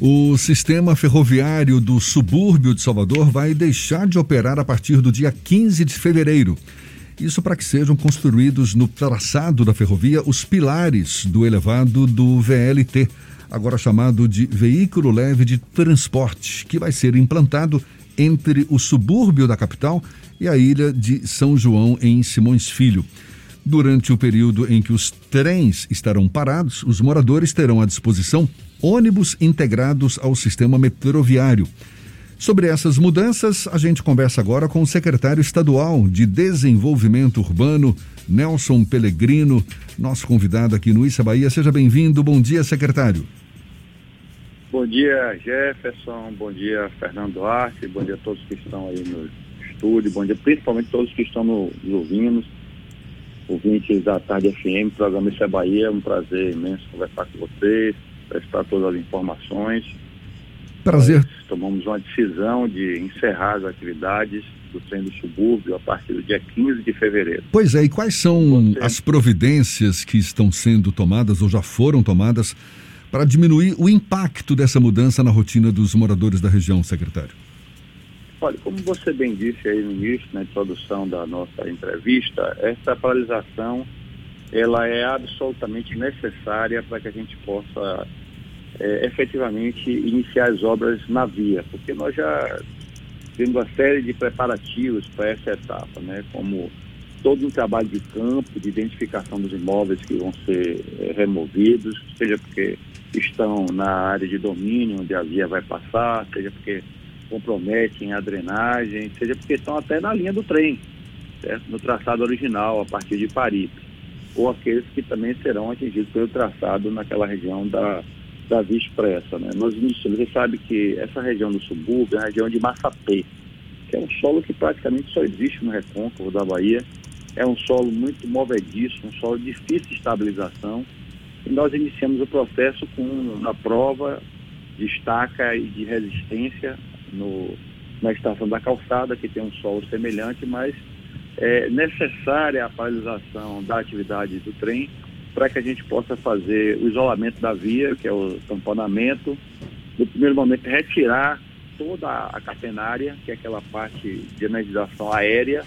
O sistema ferroviário do subúrbio de Salvador vai deixar de operar a partir do dia 15 de fevereiro. Isso para que sejam construídos no traçado da ferrovia os pilares do elevado do VLT, agora chamado de Veículo Leve de Transporte, que vai ser implantado entre o subúrbio da capital e a ilha de São João, em Simões Filho. Durante o período em que os trens estarão parados, os moradores terão à disposição ônibus integrados ao sistema metroviário. Sobre essas mudanças, a gente conversa agora com o secretário estadual de Desenvolvimento Urbano, Nelson Pellegrino, nosso convidado aqui no Issa Bahia. Seja bem-vindo. Bom dia, secretário. Bom dia, Jefferson. Bom dia, Fernando Duarte. Bom dia a todos que estão aí no estúdio. Bom dia, principalmente todos que estão nos ouvindo. Ouvintes da Tarde FM, programa Issa Bahia. É um prazer imenso conversar com vocês, prestar todas as informações. Prazer. Nós tomamos uma decisão de encerrar as atividades do trem do subúrbio a partir do dia 15 de fevereiro. Pois é, e quais são Você... as providências que estão sendo tomadas ou já foram tomadas para diminuir o impacto dessa mudança na rotina dos moradores da região, secretário? Olha, como você bem disse aí no início, na introdução da nossa entrevista, essa paralisação ela é absolutamente necessária para que a gente possa é, efetivamente iniciar as obras na via, porque nós já temos uma série de preparativos para essa etapa, né? como todo um trabalho de campo, de identificação dos imóveis que vão ser é, removidos, seja porque estão na área de domínio onde a via vai passar, seja porque comprometem a drenagem, seja porque estão até na linha do trem, certo? no traçado original, a partir de Paripe, ou aqueles que também serão atingidos pelo traçado naquela região da da Via Expressa. Né? Nós iniciamos, você sabe que essa região do subúrbio é a região de Massapê, que é um solo que praticamente só existe no recôncavo da Bahia. É um solo muito movediço, um solo difícil de estabilização. E nós iniciamos o processo com a prova de estaca e de resistência no, na estação da calçada, que tem um solo semelhante, mas é necessária a paralisação da atividade do trem para que a gente possa fazer o isolamento da via, que é o tamponamento. No primeiro momento, retirar toda a catenária, que é aquela parte de energização aérea,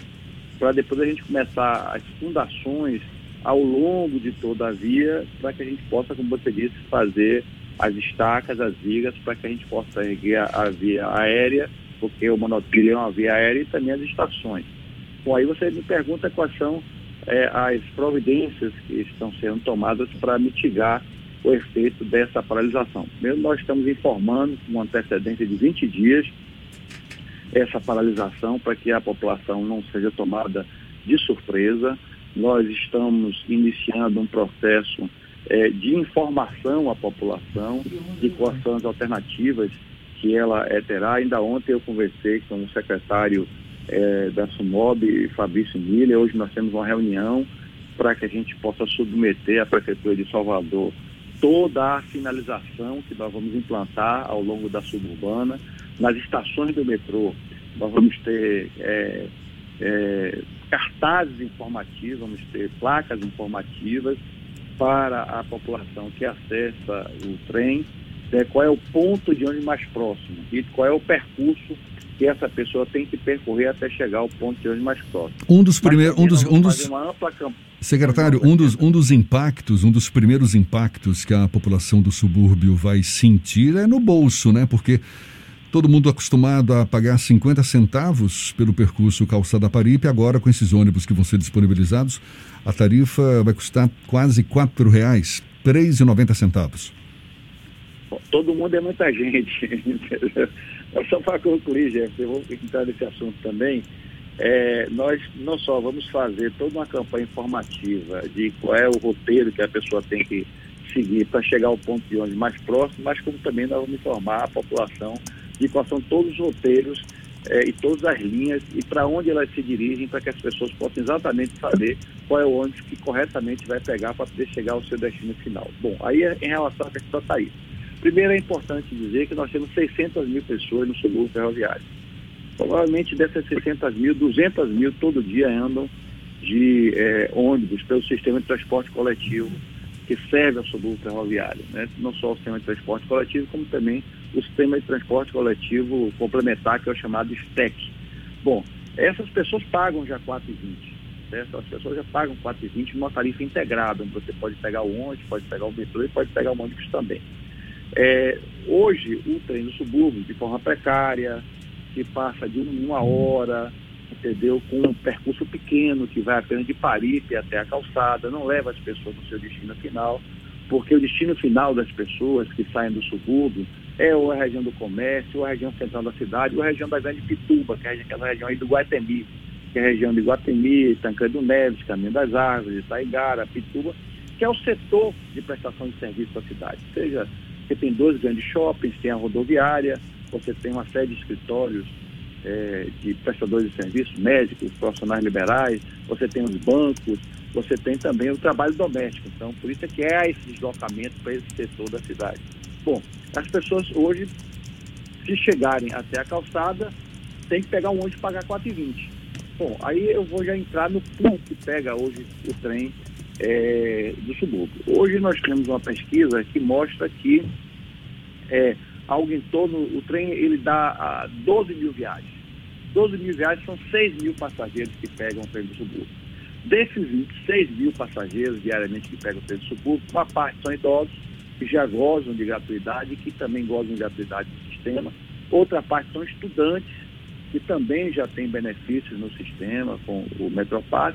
para depois a gente começar as fundações ao longo de toda a via, para que a gente possa, como você disse, fazer as estacas, as vigas, para que a gente possa erguer a, via aérea, porque o monotrilho é uma via aérea e também as estações. Bom, aí você me pergunta quais são é, as providências que estão sendo tomadas para mitigar o efeito dessa paralisação. Nós estamos informando com antecedência de 20 dias essa paralisação para que a população não seja tomada de surpresa. Nós estamos iniciando um processo é, de informação à população de quais são as alternativas que ela é, terá. Ainda ontem eu conversei com o secretário é, da SUMOB, Fabrício Milha. Hoje nós temos uma reunião para que a gente possa submeter à Prefeitura de Salvador toda a sinalização que nós vamos implantar ao longo da suburbana. Nas estações do metrô, nós vamos ter é, é, cartazes informativos, vamos ter placas informativas para a população que acessa o trem, né, qual é o ponto de ônibus mais próximo e qual é o percurso que essa pessoa tem que percorrer até chegar ao ponto de ônibus mais próximo. Um dos primeiros, um dos, um dos secretário, um dos, um dos impactos, um dos primeiros impactos que a população do subúrbio vai sentir é no bolso, né? Porque todo mundo acostumado a pagar 50 centavos pelo percurso calçada Paripe, agora com esses ônibus que vão ser disponibilizados, a tarifa vai custar quase quatro reais, três e noventa centavos. Todo mundo é muita gente. Só para concluir, Jeff, eu vou entrar nesse assunto também. É, nós não só vamos fazer toda uma campanha informativa de qual é o roteiro que a pessoa tem que seguir para chegar ao ponto de ônibus mais próximo, mas como também nós vamos informar a população de quais são todos os roteiros é, e todas as linhas e para onde elas se dirigem para que as pessoas possam exatamente saber qual é o ônibus que corretamente vai pegar para poder chegar ao seu destino final. Bom, aí é em relação à questão da tarifa. Primeiro é importante dizer que nós temos 600 mil pessoas no subúrbio ferroviário. Provavelmente dessas 600 mil, 200 mil todo dia andam de é, ônibus pelo sistema de transporte coletivo que serve ao subúrbio ferroviário, né? não só o sistema de transporte coletivo, como também o sistema de transporte coletivo complementar, que é o chamado STEC. Bom, essas pessoas pagam já 4,20. Certo? As pessoas já pagam 4,20 numa tarifa integrada, onde você pode pegar o ônibus, pode pegar o metrô e pode pegar o ônibus também. É, hoje, o trem do subúrbio, de forma precária, que passa de uma hora, entendeu? Com um percurso pequeno, que vai apenas de Paripe até a calçada, não leva as pessoas no seu destino final, porque o destino final das pessoas que saem do subúrbio é ou a região do comércio, ou a região central da cidade, ou a região da Grande Pituba, que é aquela região aí do Guatemi, que é a região de Guatemi, Tancredo Neves, Caminho das Árvores, Itaigara, Pituba, que é o setor de prestação de serviço da cidade. Seja, você tem dois grandes shoppings, tem a rodoviária, você tem uma série de escritórios é, de prestadores de serviços, médicos, profissionais liberais, você tem os bancos, você tem também o trabalho doméstico. Então, por isso é que é esse deslocamento para esse setor da cidade. Bom, as pessoas hoje, se chegarem até a calçada, tem que pegar um ônibus e pagar 4,20. Bom, aí eu vou já entrar no ponto que pega hoje o trem é, do subúrbio. Hoje nós temos uma pesquisa que mostra que é, algo em torno, o trem ele dá 12 mil viagens. 12 mil viagens são 6 mil passageiros que pegam o trem do subúrbio. Desses 26 mil passageiros diariamente que pegam o trem do subúrbio, uma parte são idosos, que já gozam de gratuidade, que também gozam de gratuidade do sistema. Outra parte são estudantes, que também já têm benefícios no sistema com o Metropass.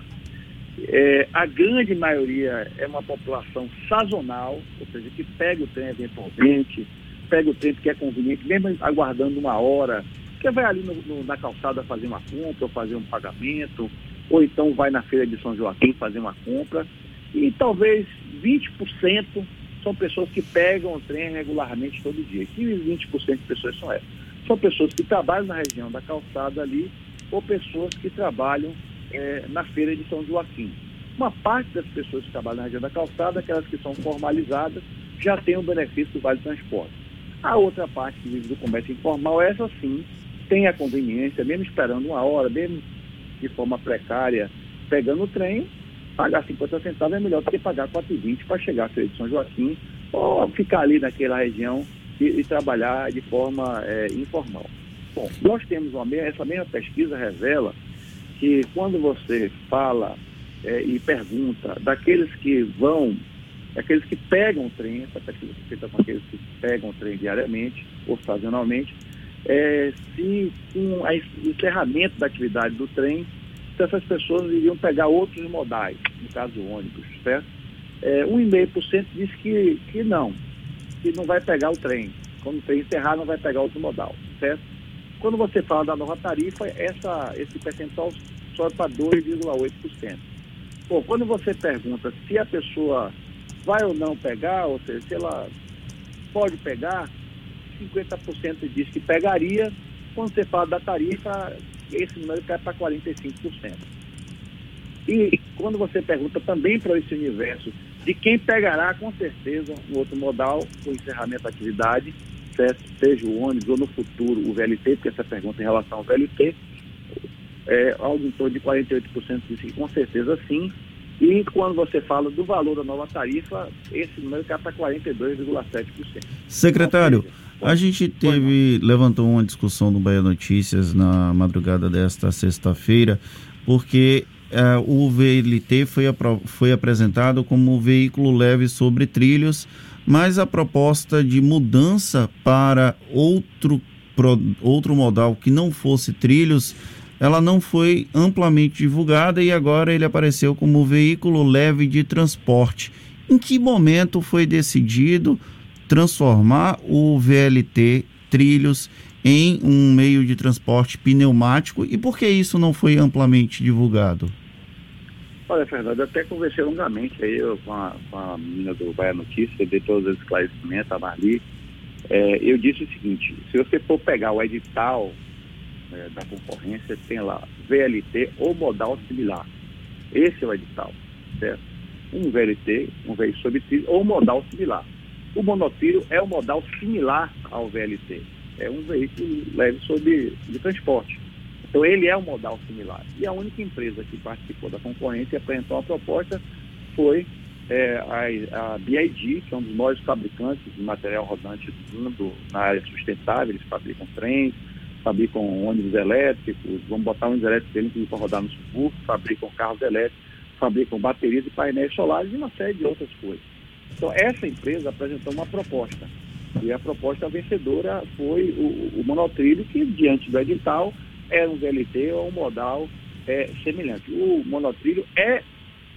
É, a grande maioria é uma população sazonal, ou seja, que pega o trem eventualmente, pega o tempo que é conveniente, mesmo aguardando uma hora, que vai ali no, no, na calçada fazer uma compra, ou fazer um pagamento, ou então vai na feira de São Joaquim fazer uma compra. E talvez 20% são pessoas que pegam o trem regularmente todo dia. Que 20% de pessoas são essas? São pessoas que trabalham na região da calçada ali, ou pessoas que trabalham é, na feira de São Joaquim. Uma parte das pessoas que trabalham na região da calçada, aquelas que são formalizadas, já tem o benefício do Vale Transporte. A outra parte que vive do comércio informal, essa sim tem a conveniência, mesmo esperando uma hora, mesmo de forma precária, pegando o trem, pagar 50 centavos é melhor do que pagar 4,20 para chegar à Feira de São Joaquim ou ficar ali naquela região e, e trabalhar de forma é, informal. Bom, nós temos uma, essa mesma pesquisa revela que quando você fala é, e pergunta daqueles que vão aqueles que pegam o trem, essa pesquisa foi feita com aqueles que pegam o trem diariamente ou sazonalmente, é, se com o encerramento da atividade do trem, se essas pessoas iriam pegar outros modais, no caso ônibus, certo? É, 1,5% diz que, que não, que não vai pegar o trem. Quando o trem encerrar, não vai pegar outro modal, certo? Quando você fala da nova tarifa, essa, esse percentual sobe para 2,8%. Bom, quando você pergunta se a pessoa vai ou não pegar, ou seja, se ela pode pegar, 50% diz que pegaria. Quando você fala da tarifa, esse número cai para 45%. E quando você pergunta também para esse universo de quem pegará, com certeza, um outro modal, o encerramento da atividade, seja o ônibus ou no futuro o VLT, porque essa pergunta em relação ao VLT, é, algo em torno de 48% diz que com certeza sim, e quando você fala do valor da nova tarifa, esse número cai para 42,7%. Secretário, a gente teve, levantou uma discussão no Bahia Notícias na madrugada desta sexta-feira, porque uh, o VLT foi, foi apresentado como veículo leve sobre trilhos, mas a proposta de mudança para outro, pro, outro modal que não fosse trilhos ela não foi amplamente divulgada e agora ele apareceu como veículo leve de transporte. Em que momento foi decidido transformar o VLT Trilhos em um meio de transporte pneumático e por que isso não foi amplamente divulgado? Olha, Fernando, eu até conversei longamente aí com a, com a menina do Bahia Notícia, dei todos os esclarecimentos, a Marli. É, eu disse o seguinte, se você for pegar o edital é, da concorrência tem lá VLT ou modal similar. Esse é o edital, certo? Um VLT, um veículo sobre ou modal similar. O monotrilho é um modal similar ao VLT. É um veículo leve sobre de transporte. Então ele é um modal similar. E a única empresa que participou da concorrência e apresentou uma proposta foi é, a, a BID, que é um dos maiores fabricantes de material rodante do mundo na área sustentável, eles fabricam trens, fabricam ônibus elétricos, vamos botar ônibus elétricos para rodar no subúrbio, fabricam carros elétricos, fabricam baterias e painéis solares e uma série de outras coisas. Então, essa empresa apresentou uma proposta. E a proposta vencedora foi o, o monotrilho, que diante do edital é um VLT ou um modal é, semelhante. O monotrilho é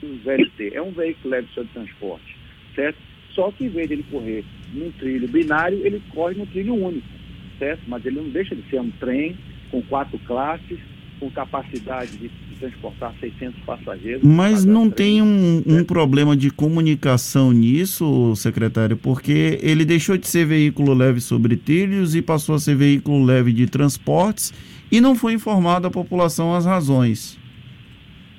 um VLT, é um veículo leve de transporte, certo? Só que em vez de ele correr num trilho binário, ele corre num trilho único, certo? Mas ele não deixa de ser um trem com quatro classes, com capacidade de, transportar 600 passageiros. Mas não tem um, um, problema de comunicação nisso, secretário, porque ele deixou de ser veículo leve sobre trilhos e passou a ser veículo leve de transportes e não foi informado a população as razões.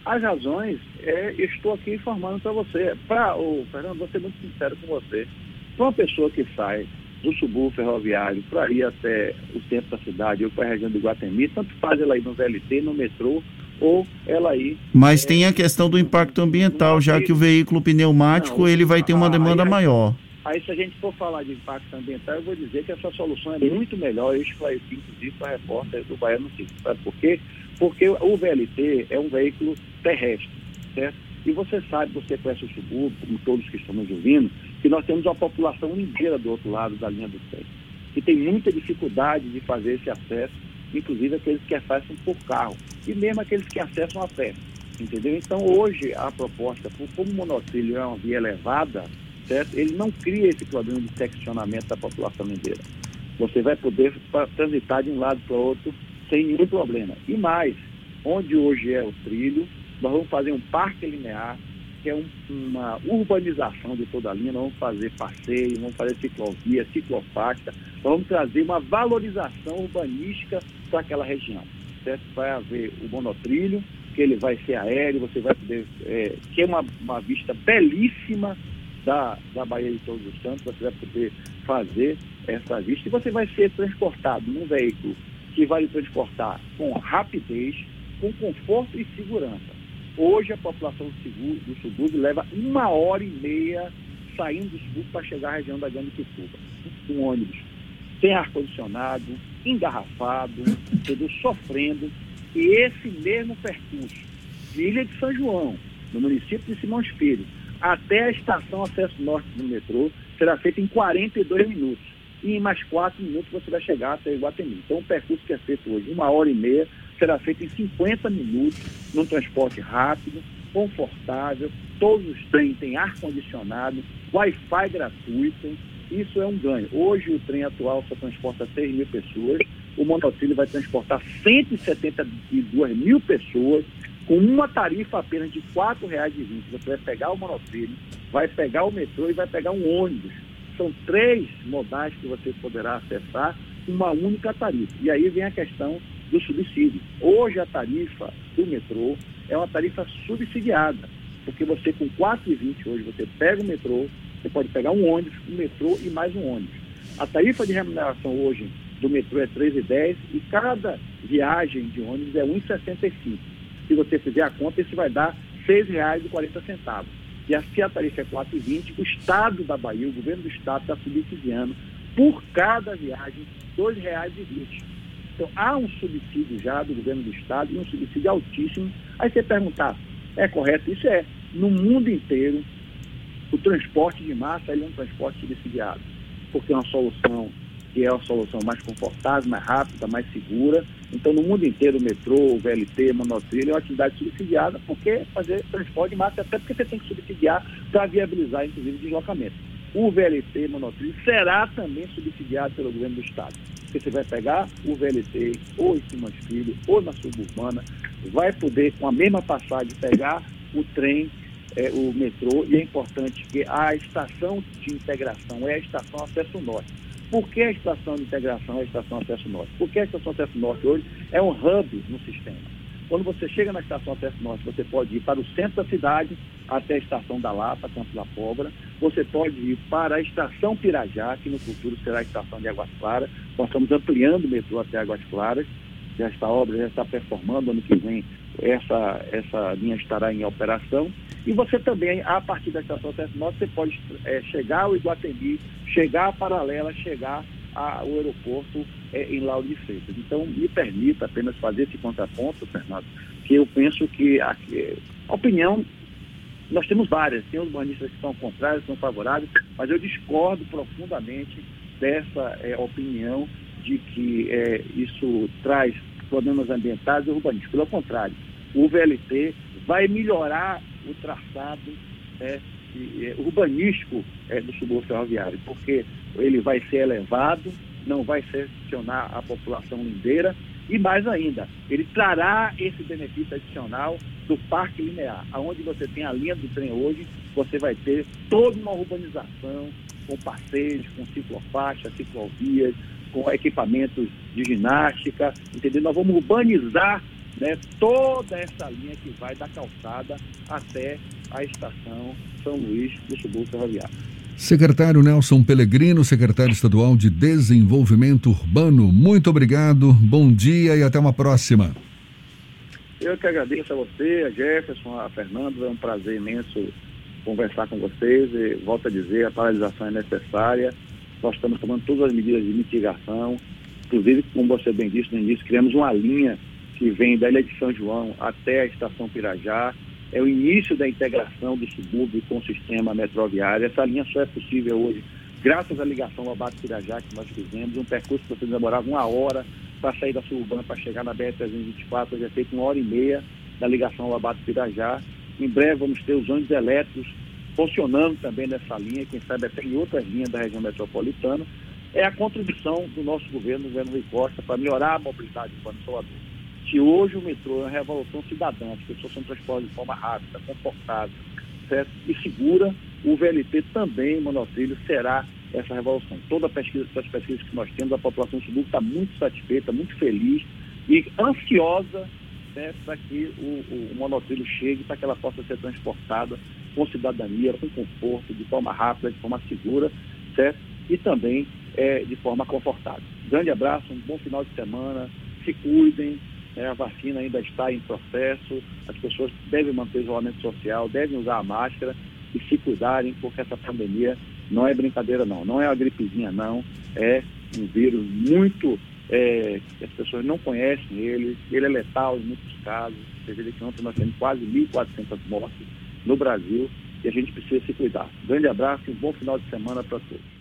As razões, é, estou aqui informando para você. Para o Fernando, vou ser muito sincero com você. Para uma pessoa que sai do subúrbio ferroviário para ir até o centro da cidade ou para a região do Guatemi, tanto faz ela ir no VLT, no metrô, ou ela ir. Mas é, tem a questão do impacto ambiental, já que o veículo pneumático não, ele vai ter uma demanda aí, maior. Aí, se a gente for falar de impacto ambiental, eu vou dizer que essa solução é muito melhor. Eu esclareci, inclusive, para a repórter do Baiano Notícias. Sabe por quê? Porque o VLT é um veículo terrestre, certo? E você sabe, você conhece o subúrbio, como todos que estão nos ouvindo, que nós temos uma população inteira do outro lado da linha do trem, que tem muita dificuldade de fazer esse acesso, inclusive aqueles que acessam por carro, e mesmo aqueles que acessam a pé. Entendeu? Então, hoje, a proposta, como o monotrilho é uma via elevada, certo? Ele não cria esse problema de seccionamento da população inteira. Você vai poder transitar de um lado para o outro sem nenhum problema. E mais, onde hoje é o trilho, nós vamos fazer um parque linear, que é um, uma urbanização de toda a linha, nós vamos fazer passeio, vamos fazer ciclovia, ciclofaixa, nós vamos trazer uma valorização urbanística para aquela região. Certo? Vai haver o monotrilho, que ele vai ser aéreo, você vai poder, é, é uma, uma vista belíssima da, da Bahia de Todos os Santos, você vai poder fazer essa vista e você vai ser transportado num veículo que vai lhe transportar com rapidez, com conforto e segurança. Hoje a população do, do subúrbio leva uma hora e meia saindo do subúrbio para chegar à região da Grande Pituba. Um ônibus sem ar-condicionado, engarrafado, entendeu? sofrendo. E esse mesmo percurso de Ilha de São João, no município de Simões Filho, até a estação Acesso Norte do metrô será feito em 42 minutos. E em mais 4 minutos você vai chegar até Iguatemi. Então o percurso que é feito hoje, uma hora e meia, será feito em 50 minutos, num transporte rápido, confortável, todos os trens têm ar-condicionado, Wi-Fi gratuito, isso é um ganho. Hoje o trem atual só transporta 6 mil pessoas, o monotrilho vai transportar 172 mil pessoas, com uma tarifa apenas de R$ 4,20. Você vai pegar o monotrilho, vai pegar o metrô e vai pegar um ônibus. São três modais que você poderá acessar uma única tarifa. E aí vem a questão do subsídio. Hoje a tarifa do metrô é uma tarifa subsidiada, porque você com R$ 4,20 hoje você pega o metrô, você pode pegar um ônibus, um metrô e mais um ônibus. A tarifa de remuneração hoje do metrô é R$ 3,10 e cada viagem de ônibus é R$ 1,65 se você fizer a conta, isso vai dar R$ 6,40. E se a tarifa é 4,20, o Estado da Bahia, o governo do Estado, está subsidiando por cada viagem R$ 2,20. Então, há um subsídio já do governo do Estado e um subsídio altíssimo. Aí você perguntar, é correto? Isso é. No mundo inteiro, o transporte de massa é um transporte subsidiado, porque é uma solução que é a solução mais confortável, mais rápida, mais segura. Então, no mundo inteiro, o metrô, o VLT, monotrilho é uma atividade subsidiada, porque fazer transporte de massa, até porque você tem que subsidiar para viabilizar, inclusive, o deslocamento. O VLT, monotrilho, será também subsidiado pelo governo do Estado. Porque você vai pegar o VLT, ou em Simas Filho, ou na suburbana, vai poder, com a mesma passagem, pegar o trem é, o metrô e é importante que a estação de integração é a estação acesso norte. Por que a estação de integração é a estação acesso norte? Porque a estação acesso norte hoje é um hub no sistema. Quando você chega na estação acesso norte, você pode ir para o centro da cidade, até a estação da Lapa, Campo da Pólvora. Você pode ir para a estação Pirajá, que no futuro será a estação de Águas Claras. Nós estamos ampliando o metrô até Águas Claras. Já está obra, já está performando. Ano que vem essa, essa linha estará em operação. E você também, a partir da estação Centro Norte, você pode é, chegar ao Iguatemi, chegar à Paralela, chegar ao aeroporto é, em Lauro de Freitas. Então, me permita apenas fazer esse contraponto, Fernando, que eu penso que a, a opinião, nós temos várias, tem urbanistas que são contrários, são favoráveis, mas eu discordo profundamente dessa é, opinião de que é, isso traz problemas ambientais e urbanísticos. Pelo contrário, o VLT vai melhorar o traçado é, é, urbanístico do subúrbio ferroviário, porque ele vai ser elevado, não vai seccionar a população lindeira e mais ainda, ele trará esse benefício adicional do parque linear, aonde você tem a linha do trem hoje, você vai ter toda uma urbanização com passeios, com ciclofaixa, ciclovias, com equipamentos de ginástica, entendeu? Nós vamos urbanizar né, toda essa linha que vai da calçada até a estação São Luís do subúrbio ferroviário. Secretário Nelson Pellegrino, secretário estadual de Desenvolvimento Urbano, muito obrigado, bom dia e até uma próxima. Eu que agradeço a você, a Jefferson, a Fernando, é um prazer imenso conversar com vocês e volto a dizer, a paralisação é necessária, nós estamos tomando todas as medidas de mitigação, inclusive, como você bem disse no início, criamos uma linha que vem da Ilha de São João até a Estação Pirajá, é o início da integração do subúrbio com o sistema metroviário. Essa linha só é possível hoje graças à ligação Lobato-Pirajá que nós fizemos, um percurso que você demorava uma hora para sair da suburbana para chegar na BR-324, hoje é feito uma hora e meia da ligação Lobato-Pirajá. Em breve vamos ter os ônibus elétricos funcionando também nessa linha, quem sabe até em outras linhas da região metropolitana. É a contribuição do nosso governo, o governo Rui Costa, para melhorar a mobilidade do Salvador que hoje o metrô é uma revolução cidadã, as pessoas são transportadas de forma rápida, confortável, certo? E segura, o VLT também, monotrilho, será essa revolução. Toda a pesquisa, todas as pesquisas que nós temos, a população subúrbio está muito satisfeita, muito feliz e ansiosa para que o, o, monotrilho chegue, para que ela possa ser transportada com cidadania, com conforto, de forma rápida, de forma segura, certo? E também é, de forma confortável. Grande abraço, um bom final de semana, se cuidem, é, a vacina ainda está em processo, as pessoas devem manter o isolamento social, devem usar a máscara e se cuidarem, porque essa pandemia não é brincadeira não, não é uma gripezinha não, é um vírus muito, é, as pessoas não conhecem ele, ele é letal em muitos casos, você vê que ontem nós temos quase 1.400 mortes no Brasil e a gente precisa se cuidar. Grande abraço e um bom final de semana para todos.